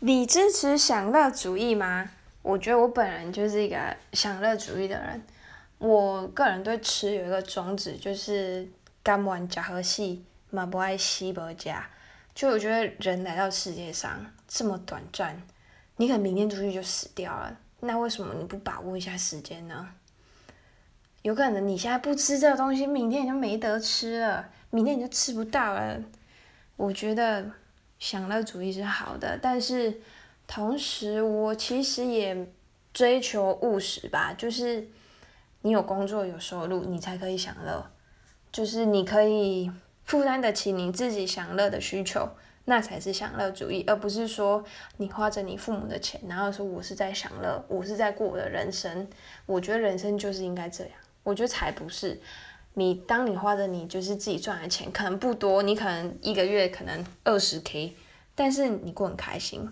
你支持享乐主义吗？我觉得我本人就是一个享乐主义的人。我个人对吃有一个宗旨，就是干完假和细，嘛不爱西不加。就我觉得人来到世界上这么短暂，你可能明天出去就死掉了，那为什么你不把握一下时间呢？有可能你现在不吃这个东西，明天你就没得吃了，明天你就吃不到了。我觉得。享乐主义是好的，但是同时我其实也追求务实吧，就是你有工作有收入，你才可以享乐，就是你可以负担得起你自己享乐的需求，那才是享乐主义，而不是说你花着你父母的钱，然后说我是在享乐，我是在过我的人生。我觉得人生就是应该这样，我觉得才不是。你当你花的你就是自己赚的钱，可能不多，你可能一个月可能二十 k，但是你过很开心。